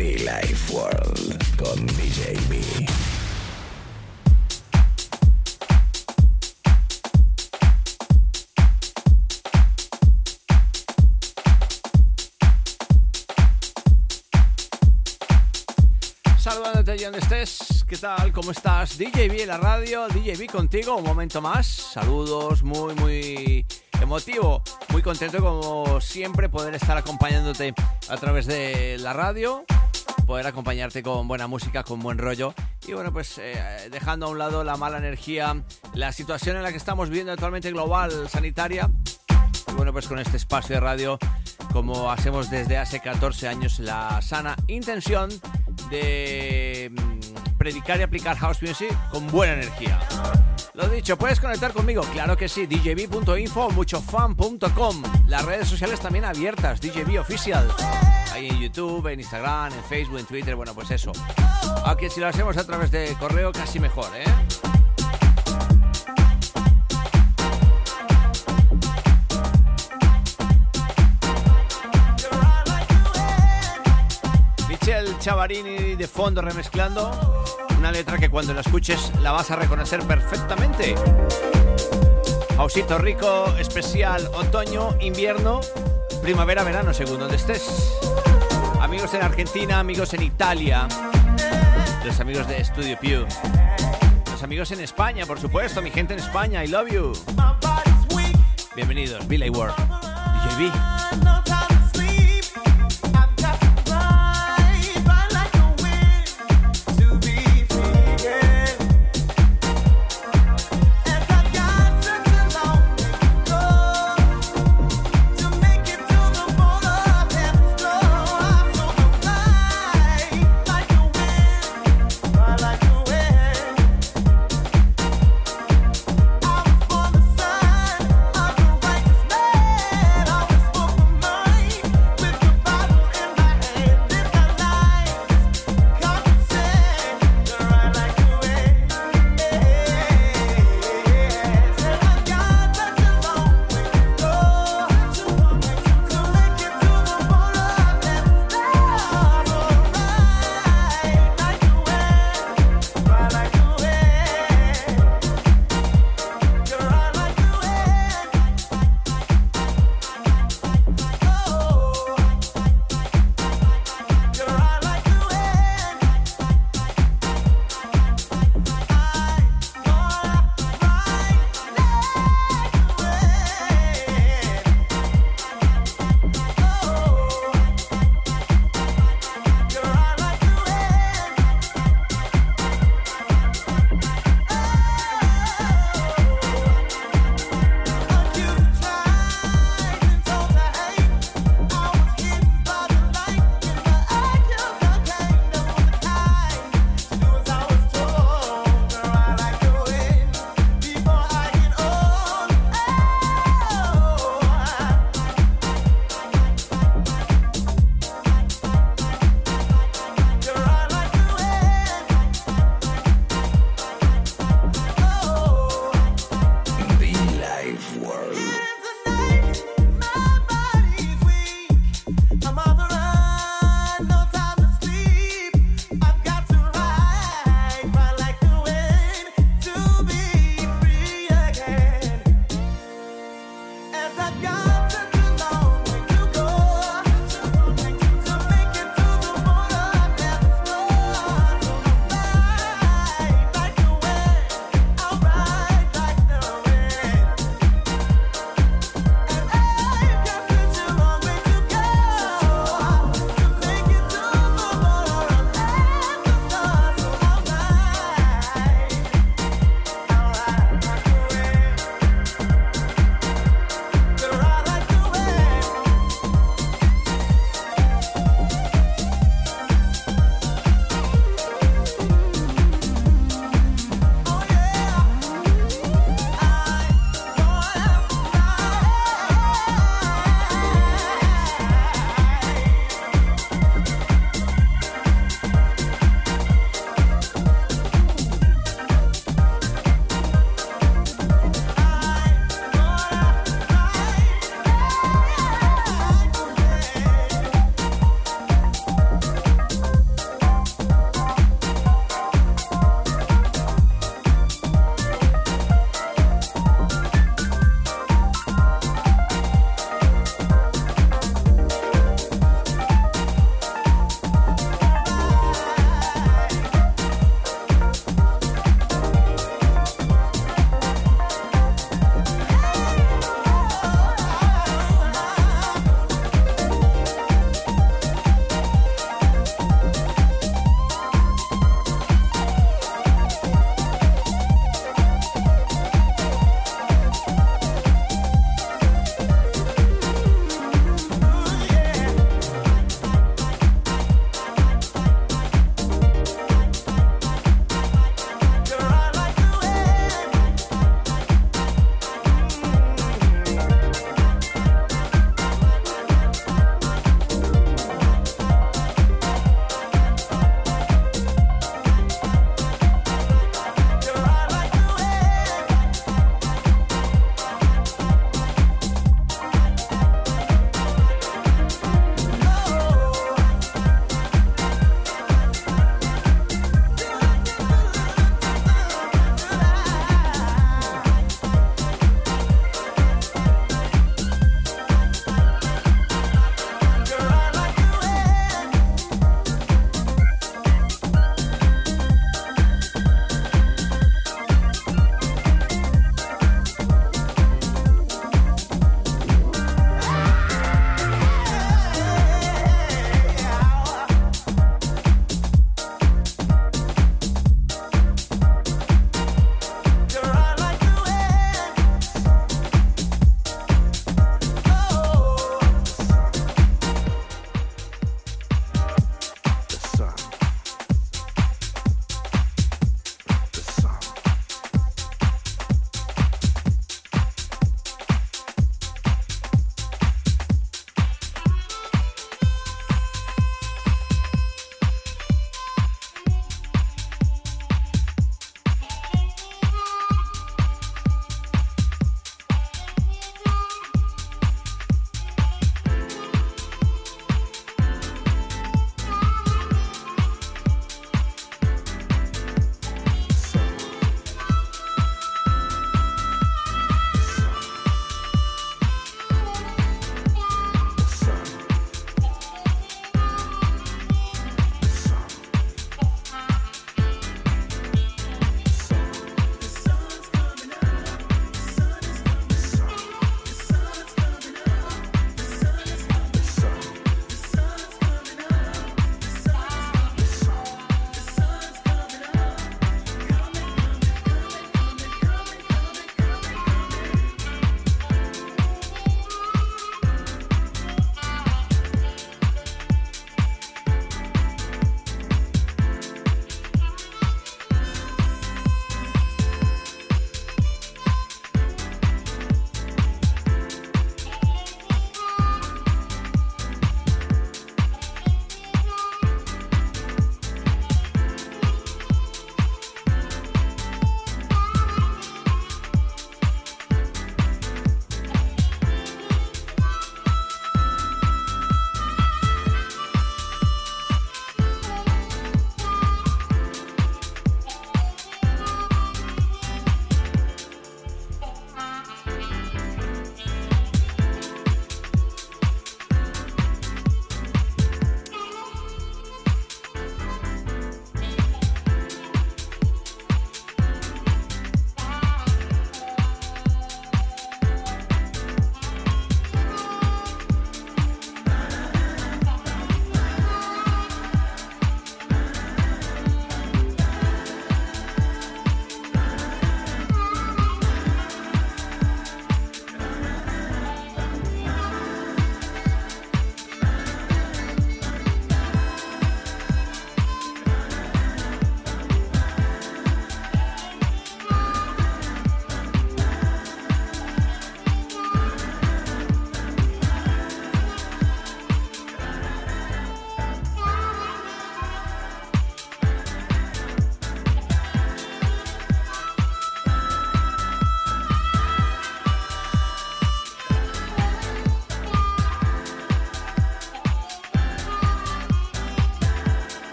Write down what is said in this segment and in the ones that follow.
Life World con DJ B. Saludándote donde estés, ¿qué tal? ¿Cómo estás? DJ B en la radio, DJ B contigo, un momento más. Saludos, muy, muy emotivo, muy contento como siempre poder estar acompañándote a través de la radio, poder acompañarte con buena música, con buen rollo y bueno, pues eh, dejando a un lado la mala energía, la situación en la que estamos viviendo actualmente global, sanitaria. Y bueno, pues con este espacio de radio, como hacemos desde hace 14 años, la sana intención de mm, predicar y aplicar house music con buena energía. Lo dicho, puedes conectar conmigo, claro que sí, djb.info muchofan.com. Las redes sociales también abiertas, DJB Official. Ahí en YouTube, en Instagram, en Facebook, en Twitter, bueno, pues eso. Aunque si lo hacemos a través de correo, casi mejor, ¿eh? Michelle Chavarini de fondo remezclando. Una letra que cuando la escuches la vas a reconocer perfectamente. Hausito rico, especial, otoño, invierno, primavera, verano, según donde estés. Amigos en Argentina, amigos en Italia, los amigos de Studio Pew, los amigos en España, por supuesto, mi gente en España, I love you. Bienvenidos, Billy Ward, DJB.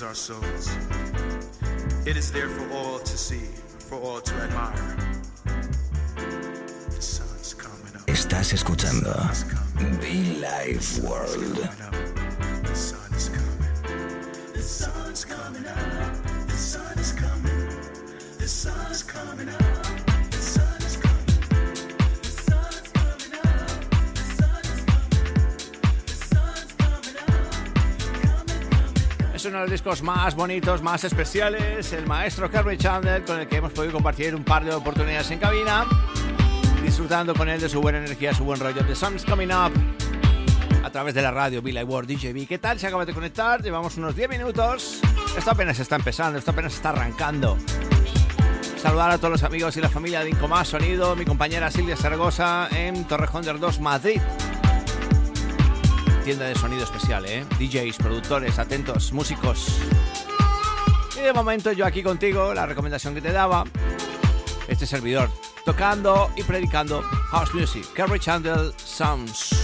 It our souls. It is there for all to see, for all to admire. The sun's coming up. Estás escuchando Life World. Es uno de los discos más bonitos, más especiales, el maestro Kerry Chandler, con el que hemos podido compartir un par de oportunidades en cabina, disfrutando con él de su buena energía, su buen rollo. The Sun's Coming Up, a través de la radio Billy Ward DJB. ¿Qué tal? Se acaba de conectar, llevamos unos 10 minutos. Esto apenas está empezando, esto apenas está arrancando. Saludar a todos los amigos y la familia de Incomás Sonido, mi compañera Silvia Zaragoza en Torrejón del 2, Madrid. Tienda de sonido especial, ¿eh? DJs, productores, atentos, músicos. Y de momento yo aquí contigo, la recomendación que te daba, este servidor, tocando y predicando house music, Kerry Chandler Sounds.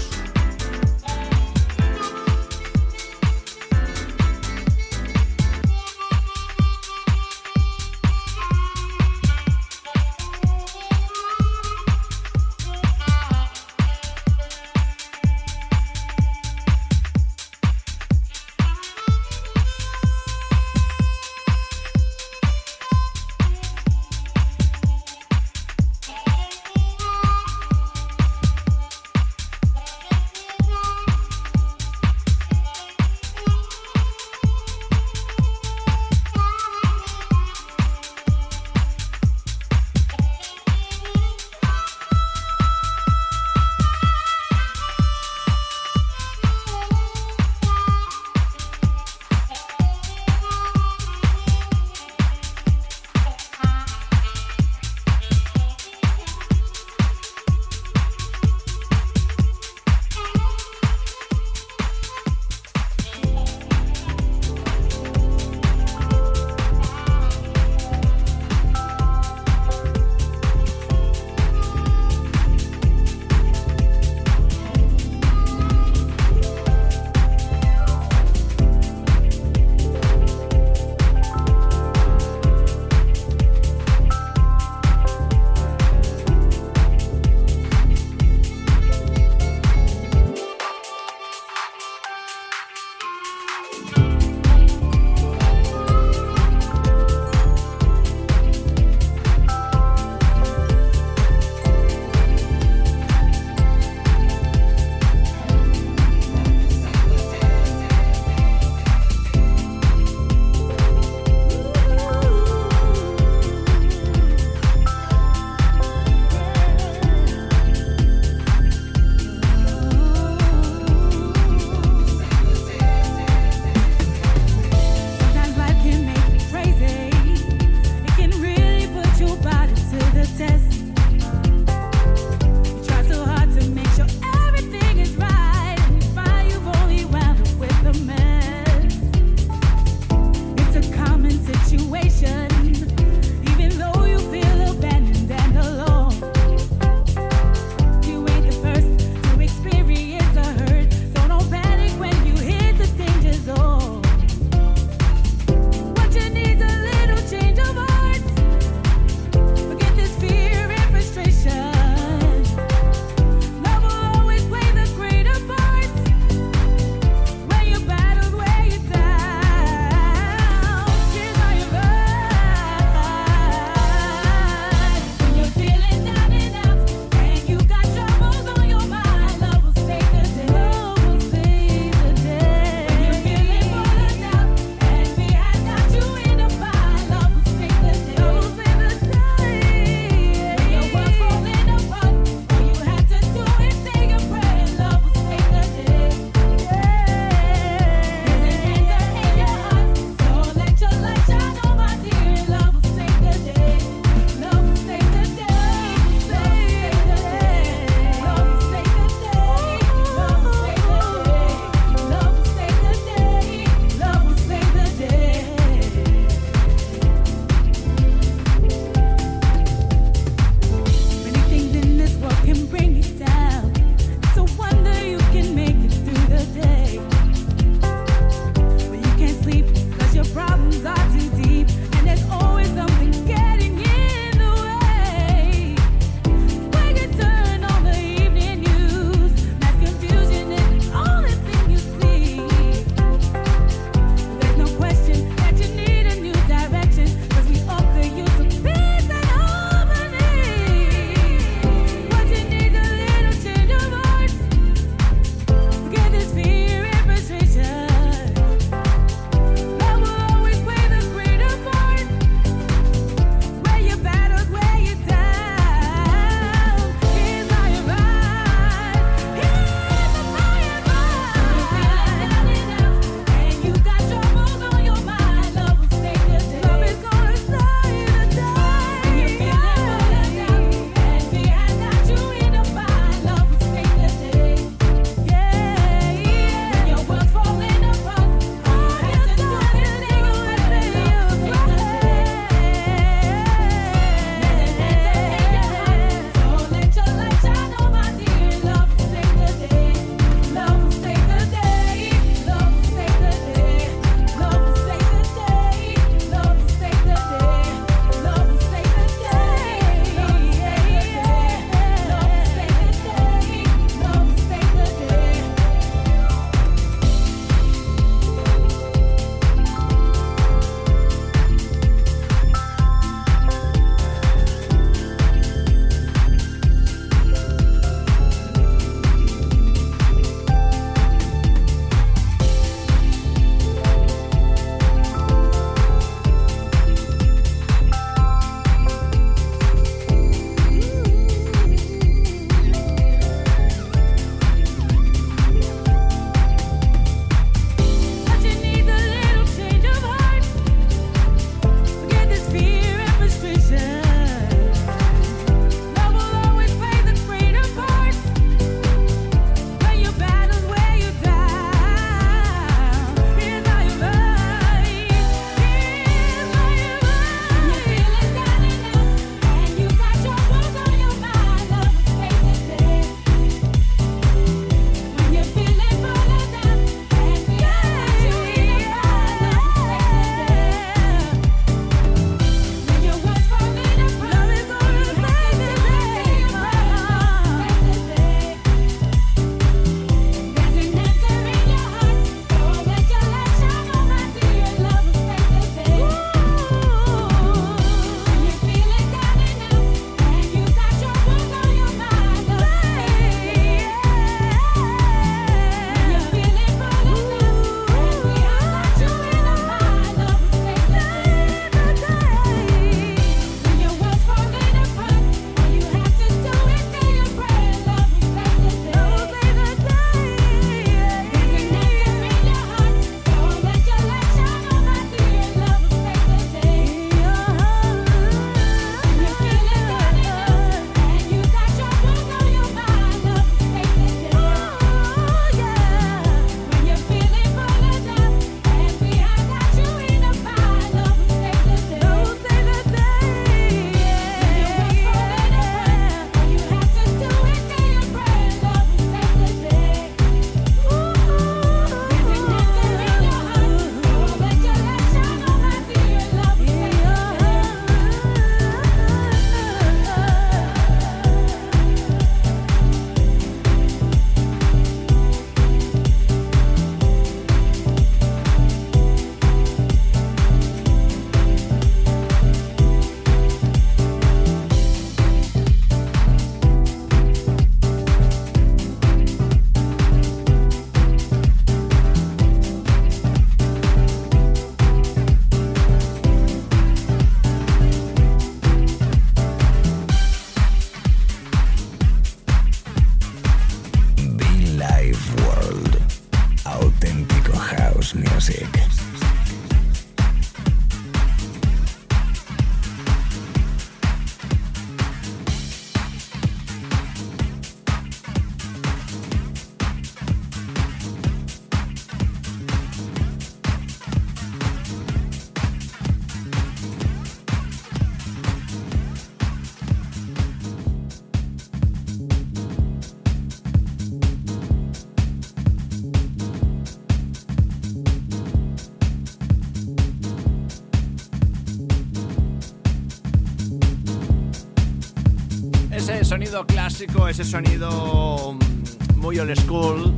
Sonido clásico, ese sonido mm, muy old school,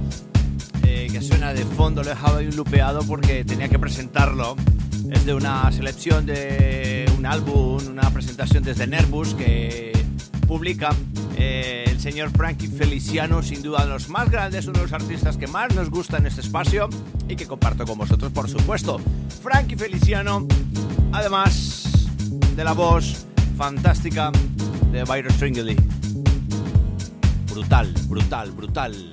eh, que suena de fondo, lo he dejado ahí un lupeado porque tenía que presentarlo. Es de una selección de un álbum, una presentación desde Nervus que publica eh, el señor Frankie Feliciano, sin duda de los más grandes, uno de los artistas que más nos gusta en este espacio y que comparto con vosotros, por supuesto. Frankie Feliciano, además de la voz fantástica de Byron Stringley. Brutal, brutal, brutal.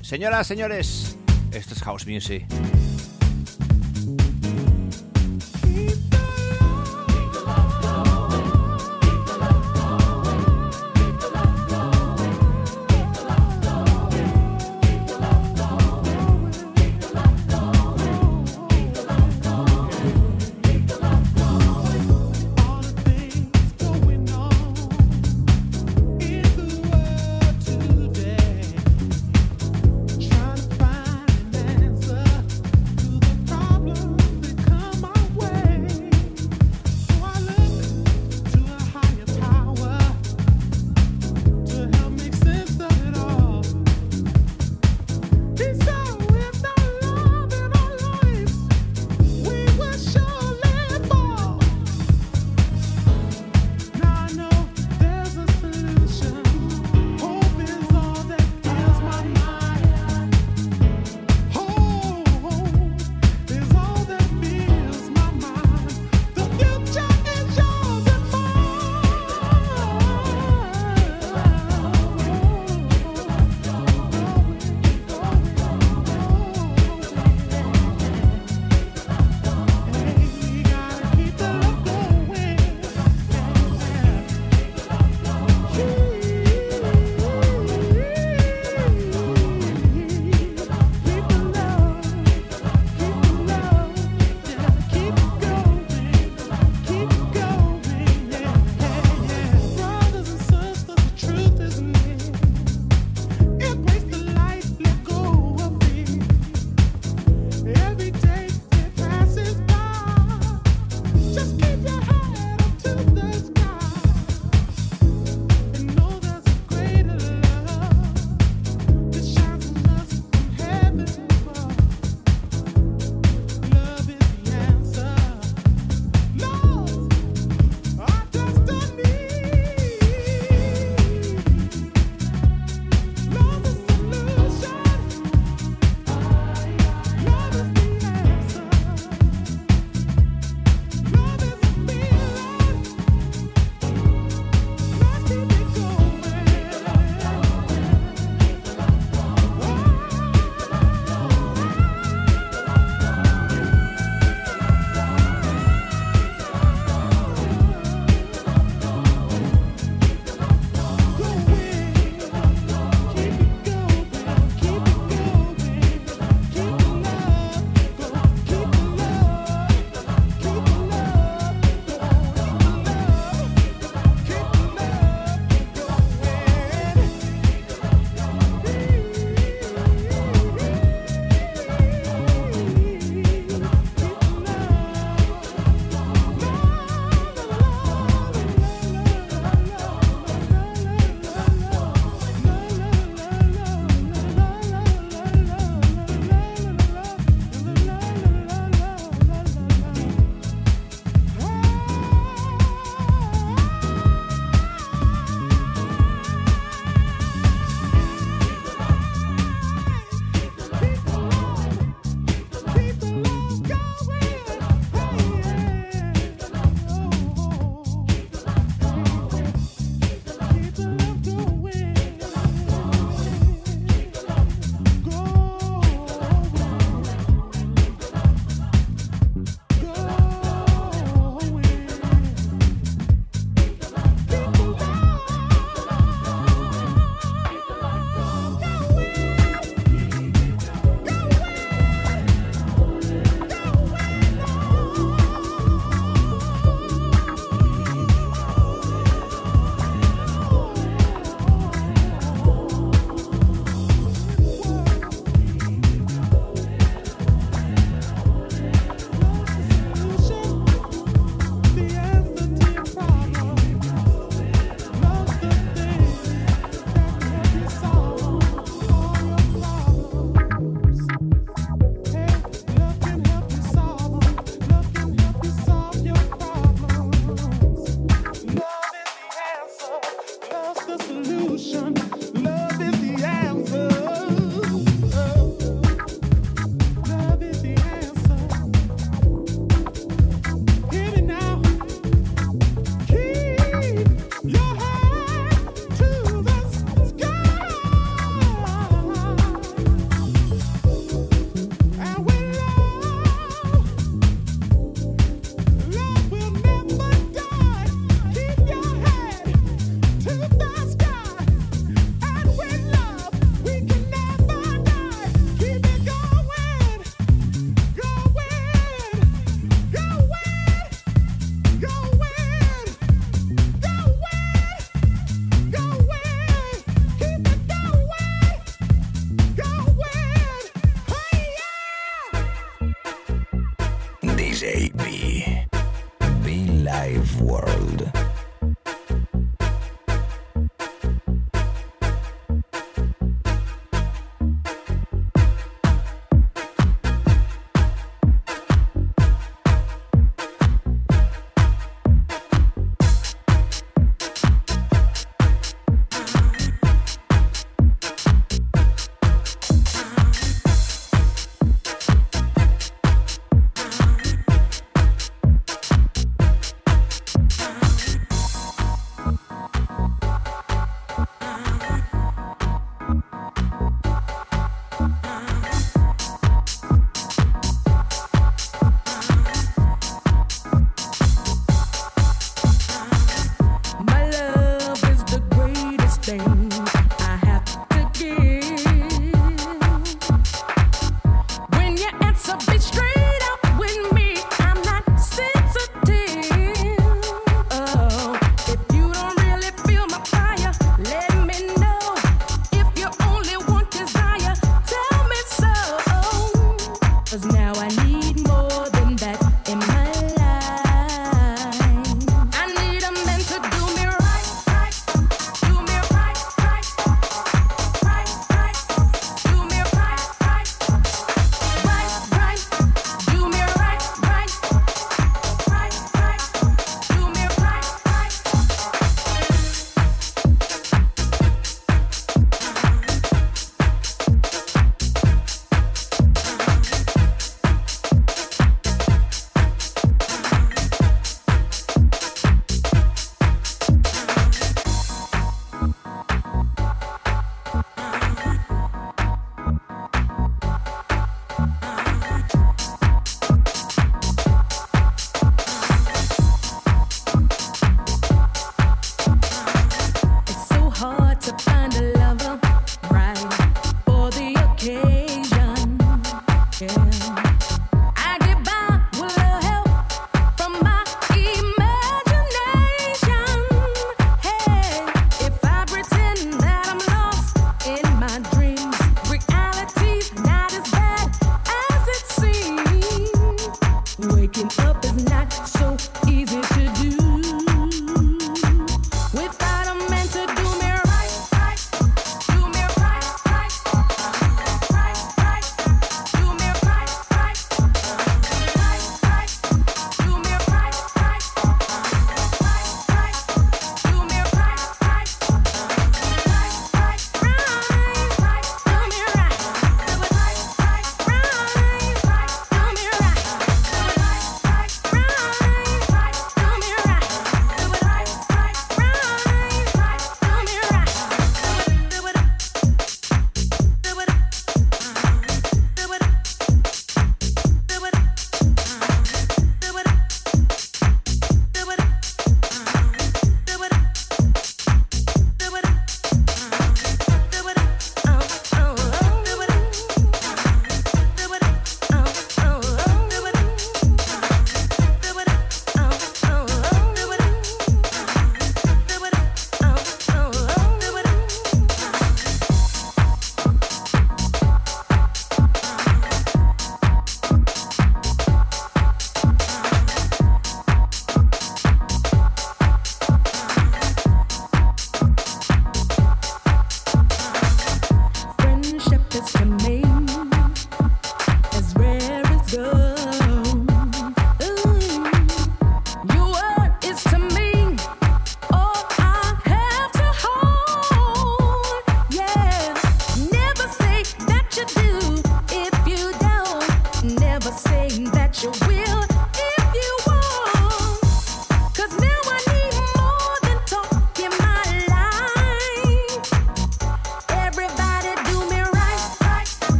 Señoras, señores, esto es House Music.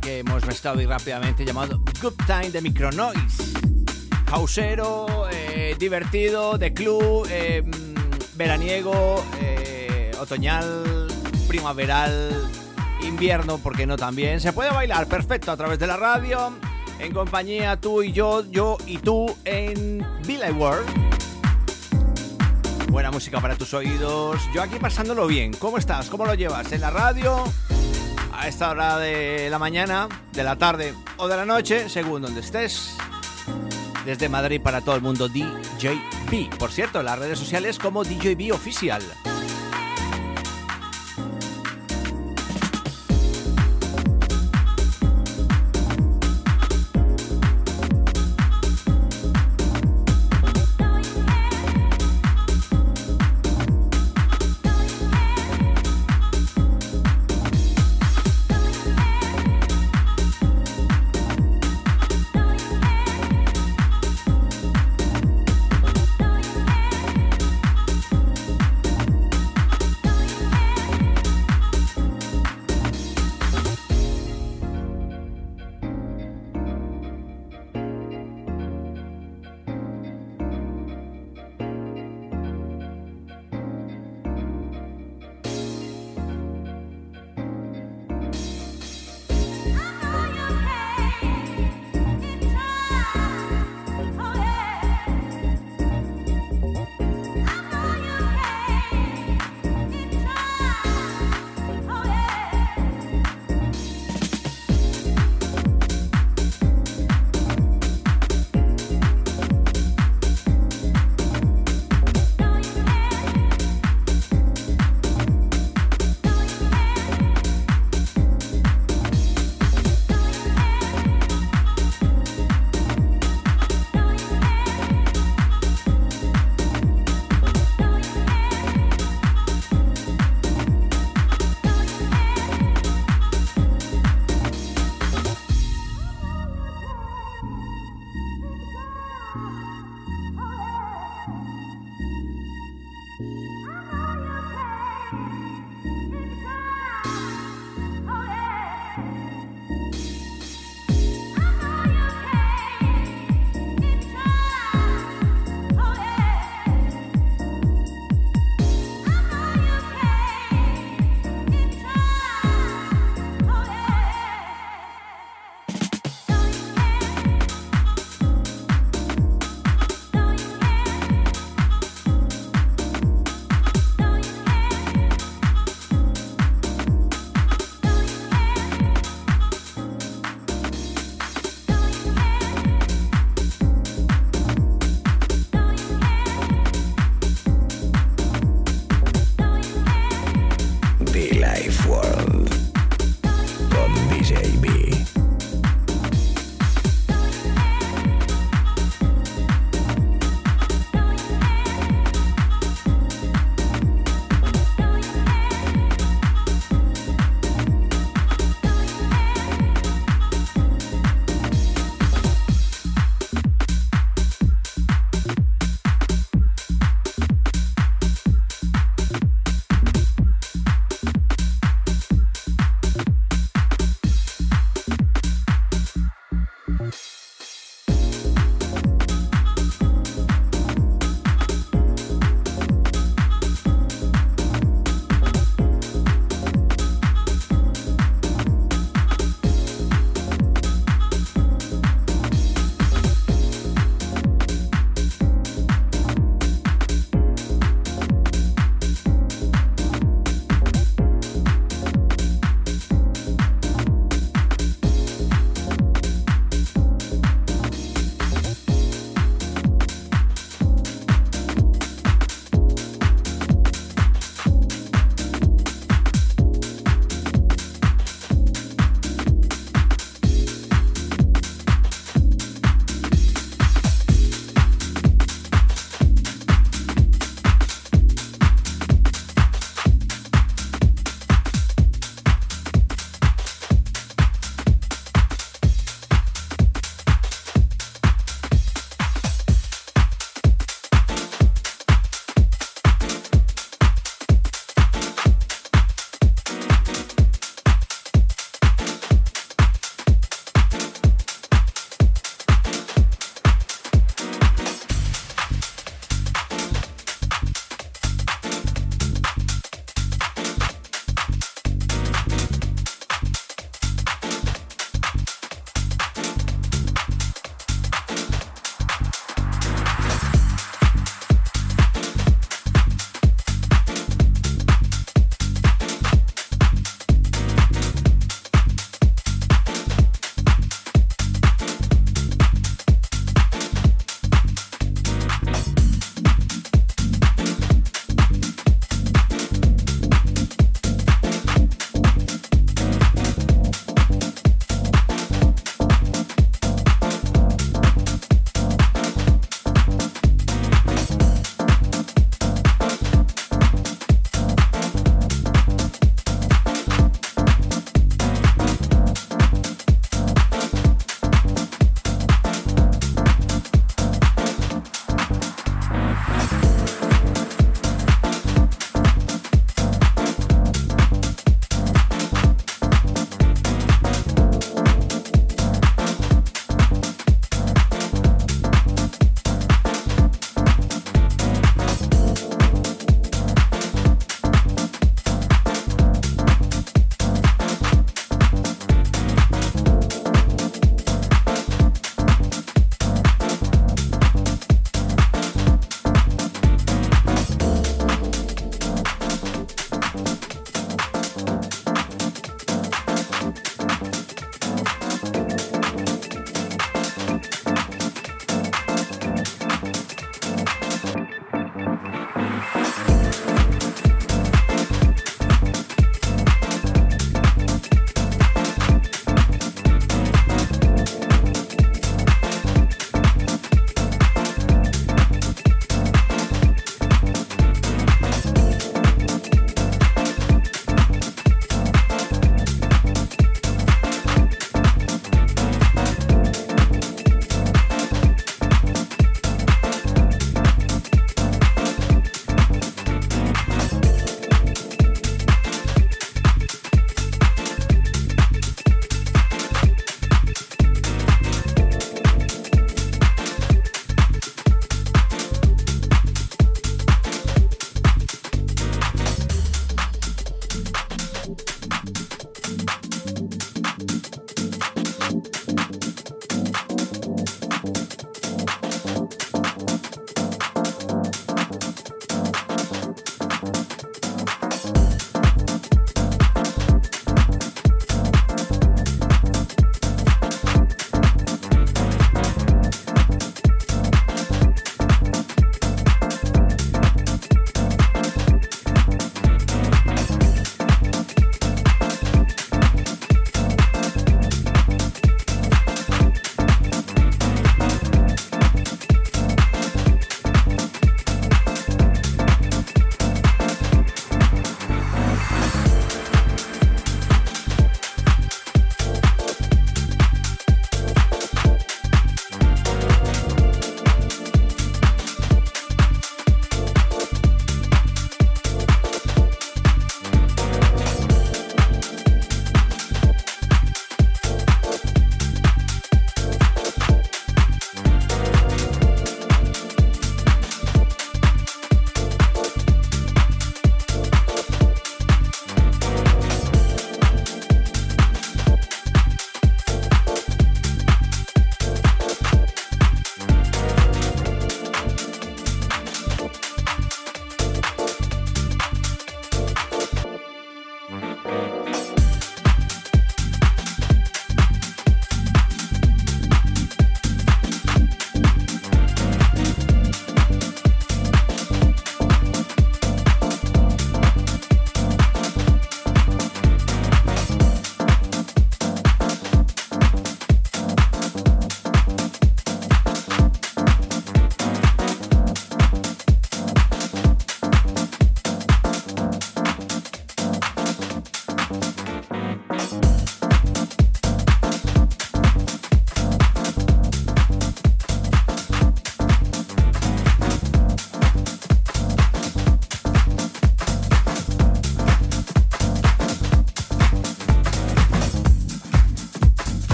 Que hemos mezclado y rápidamente llamado Good Time de Micronoise. Hausero, eh, divertido, de club, eh, veraniego, eh, otoñal, primaveral, invierno, porque no también. Se puede bailar perfecto a través de la radio, en compañía tú y yo, yo y tú en Billy World. Buena música para tus oídos. Yo aquí pasándolo bien. ¿Cómo estás? ¿Cómo lo llevas? ¿En la radio? Esta hora de la mañana, de la tarde o de la noche, según donde estés. Desde Madrid para todo el mundo, DJB. Por cierto, las redes sociales como DJB Oficial.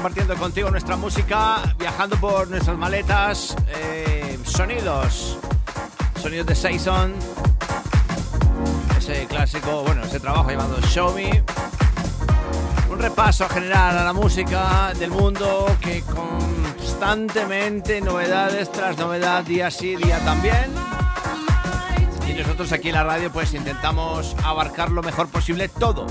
Compartiendo contigo nuestra música, viajando por nuestras maletas, eh, sonidos, sonidos de Saison, ese clásico, bueno, ese trabajo llamado Show Me. Un repaso general a la música del mundo que constantemente, novedades tras novedad, día sí, día también. Y nosotros aquí en la radio pues intentamos abarcar lo mejor posible todo.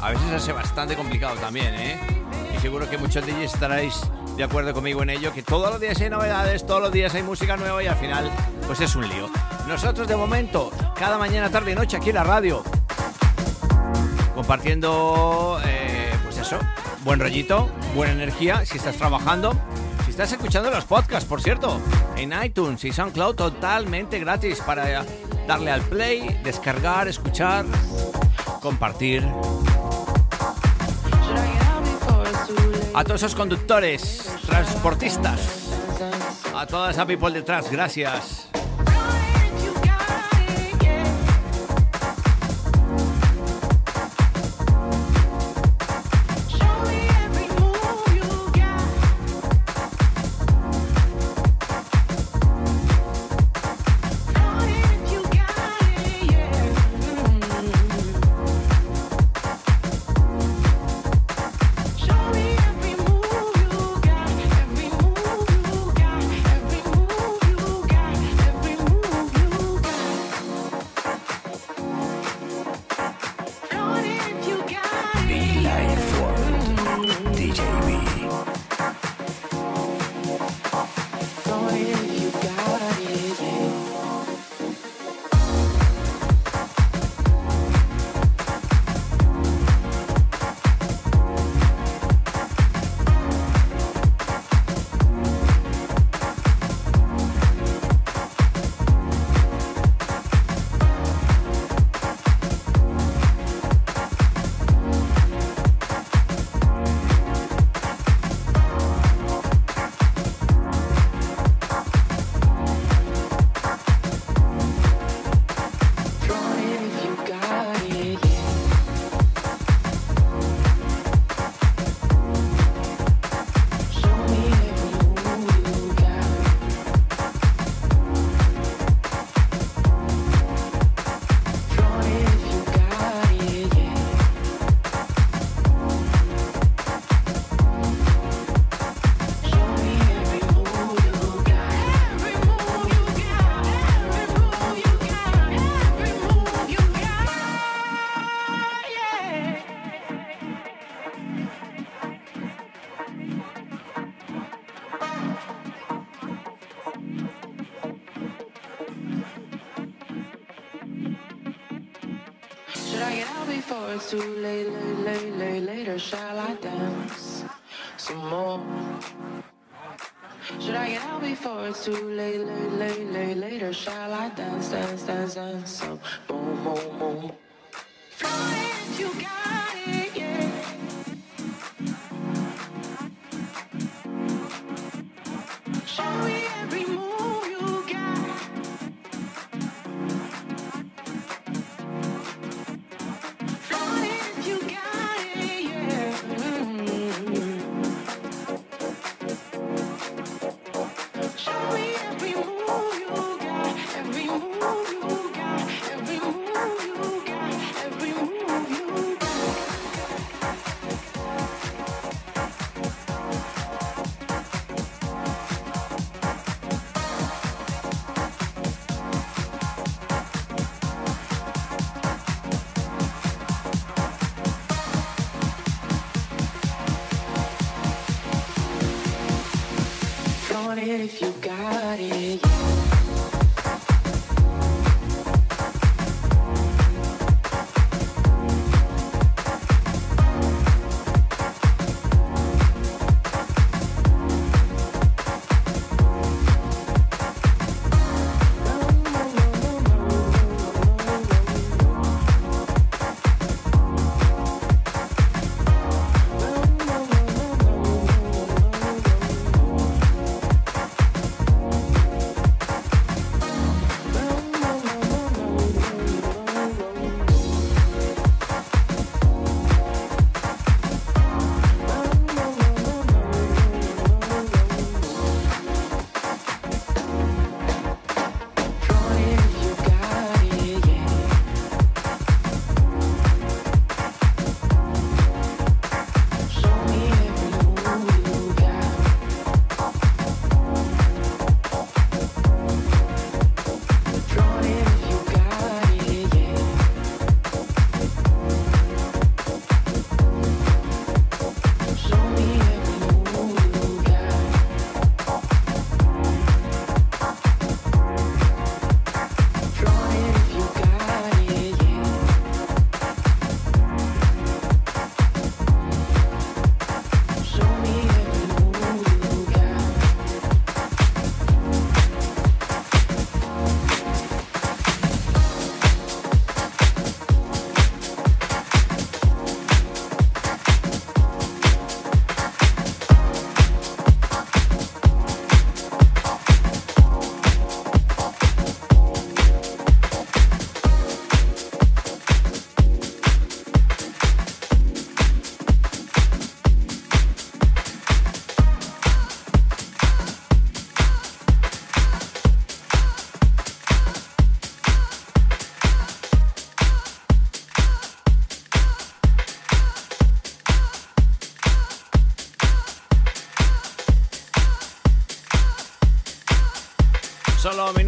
A veces hace bastante complicado también, ¿eh? Seguro que muchos de ellos estaréis de acuerdo conmigo en ello, que todos los días hay novedades, todos los días hay música nueva y al final pues es un lío. Nosotros de momento, cada mañana, tarde y noche aquí en la radio, compartiendo, eh, pues eso, buen rollito, buena energía, si estás trabajando, si estás escuchando los podcasts, por cierto, en iTunes y SoundCloud totalmente gratis para darle al play, descargar, escuchar, compartir. A todos esos conductores, transportistas, a toda esa people detrás, gracias.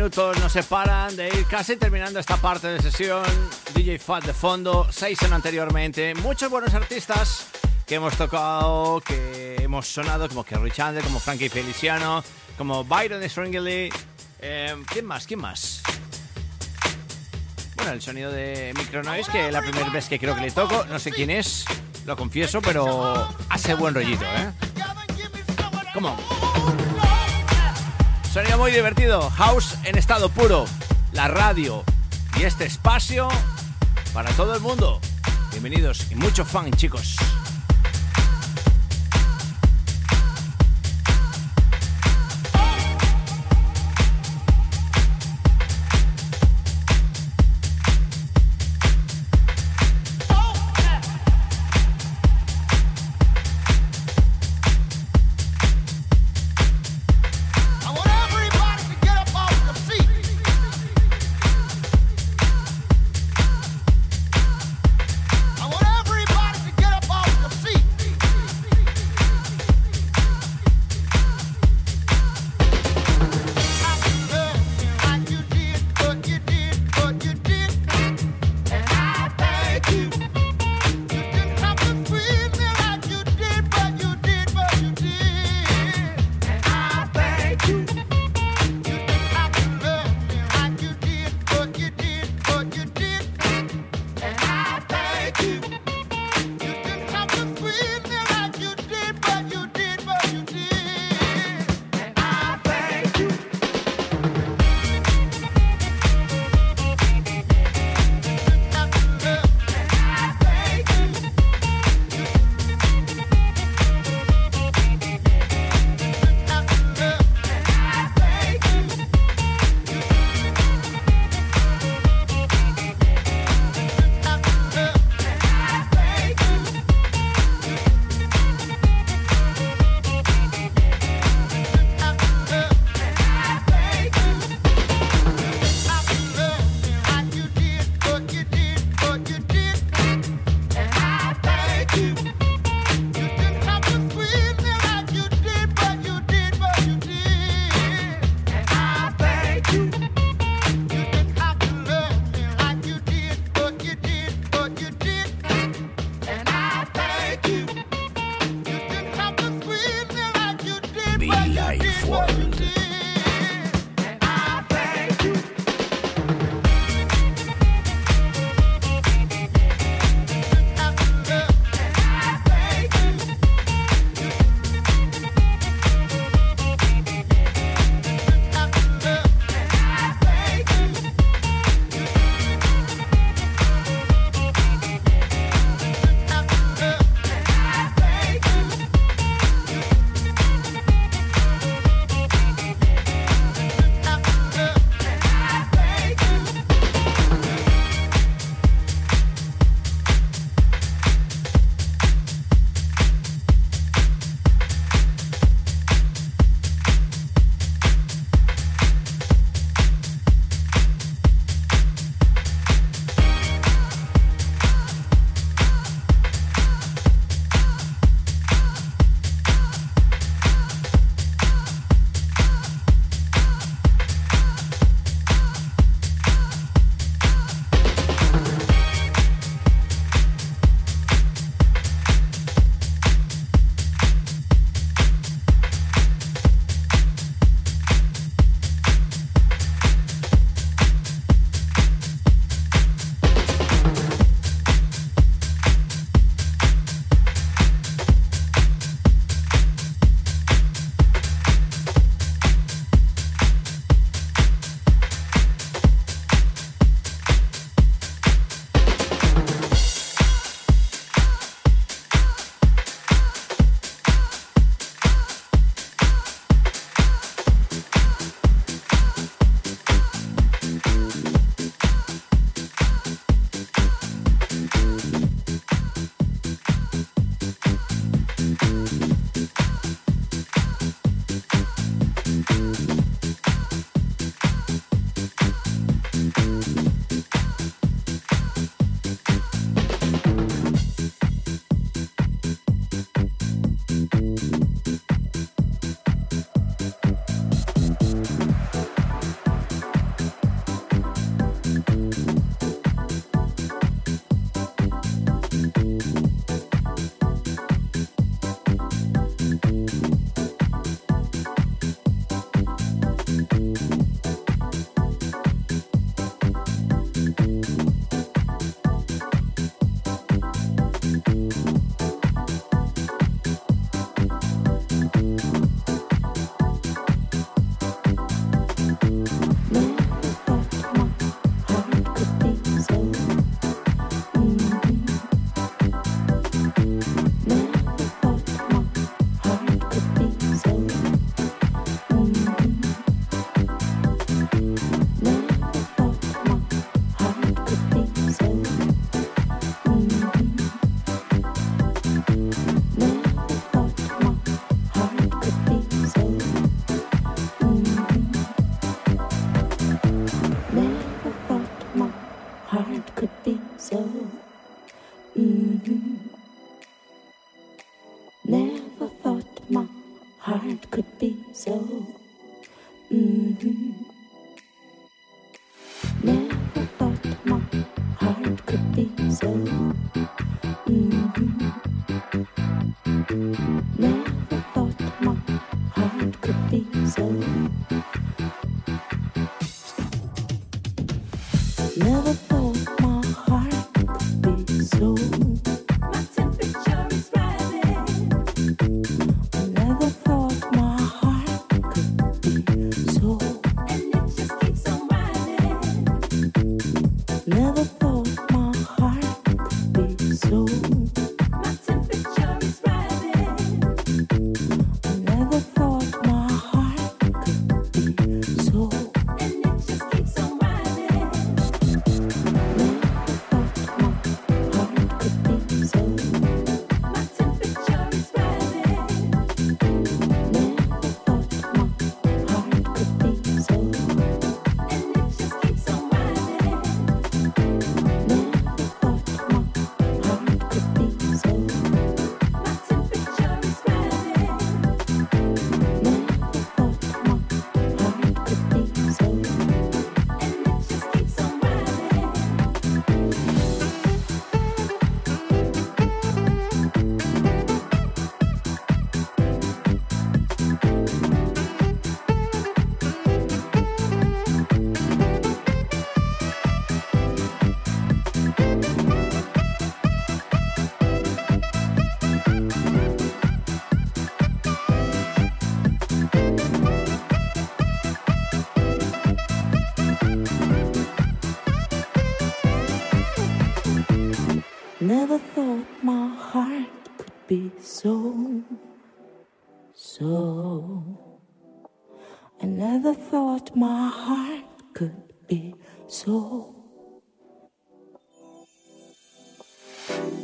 Minutos nos separan de ir casi terminando esta parte de sesión. DJ Fat de fondo, Season anteriormente. Muchos buenos artistas que hemos tocado, que hemos sonado, como Kerry Chandler, como Frankie Feliciano, como Byron Stringley. Eh, ¿Quién más? ¿Quién más? Bueno, el sonido de Micronoise, que la primera vez que creo que le toco, no sé quién es, lo confieso, pero hace buen rollito, ¿eh? ¿Cómo? Sonido muy divertido, house en estado puro, la radio y este espacio para todo el mundo. Bienvenidos y mucho fan, chicos.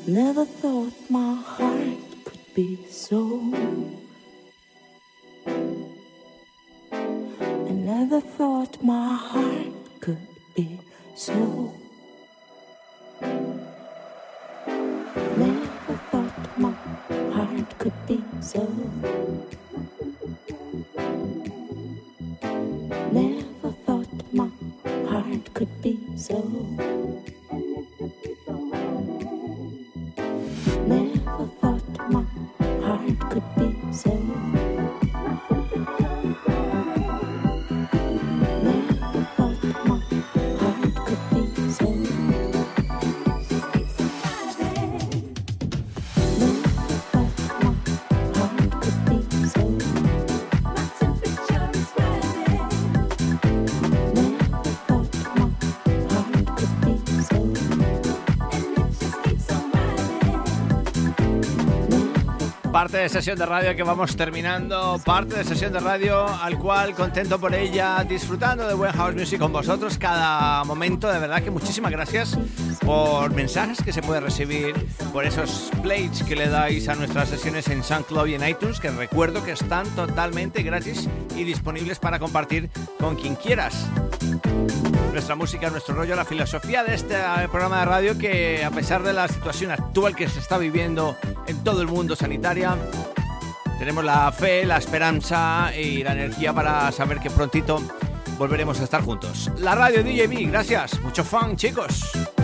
Never thought my heart could be so. I never thought my heart could be so. Never thought my heart could be so. Never thought my heart could be so my heart could be saved. Sesión de radio que vamos terminando, parte de sesión de radio al cual contento por ella, disfrutando de buen house music con vosotros cada momento, de verdad que muchísimas gracias por mensajes que se puede recibir, por esos plays que le dais a nuestras sesiones en SoundCloud y en iTunes, que recuerdo que están totalmente gratis y disponibles para compartir con quien quieras. Nuestra música, nuestro rollo, la filosofía de este programa de radio que a pesar de la situación actual que se está viviendo en todo el mundo sanitaria, tenemos la fe, la esperanza y la energía para saber que prontito volveremos a estar juntos. La radio DJB, gracias, mucho fan chicos.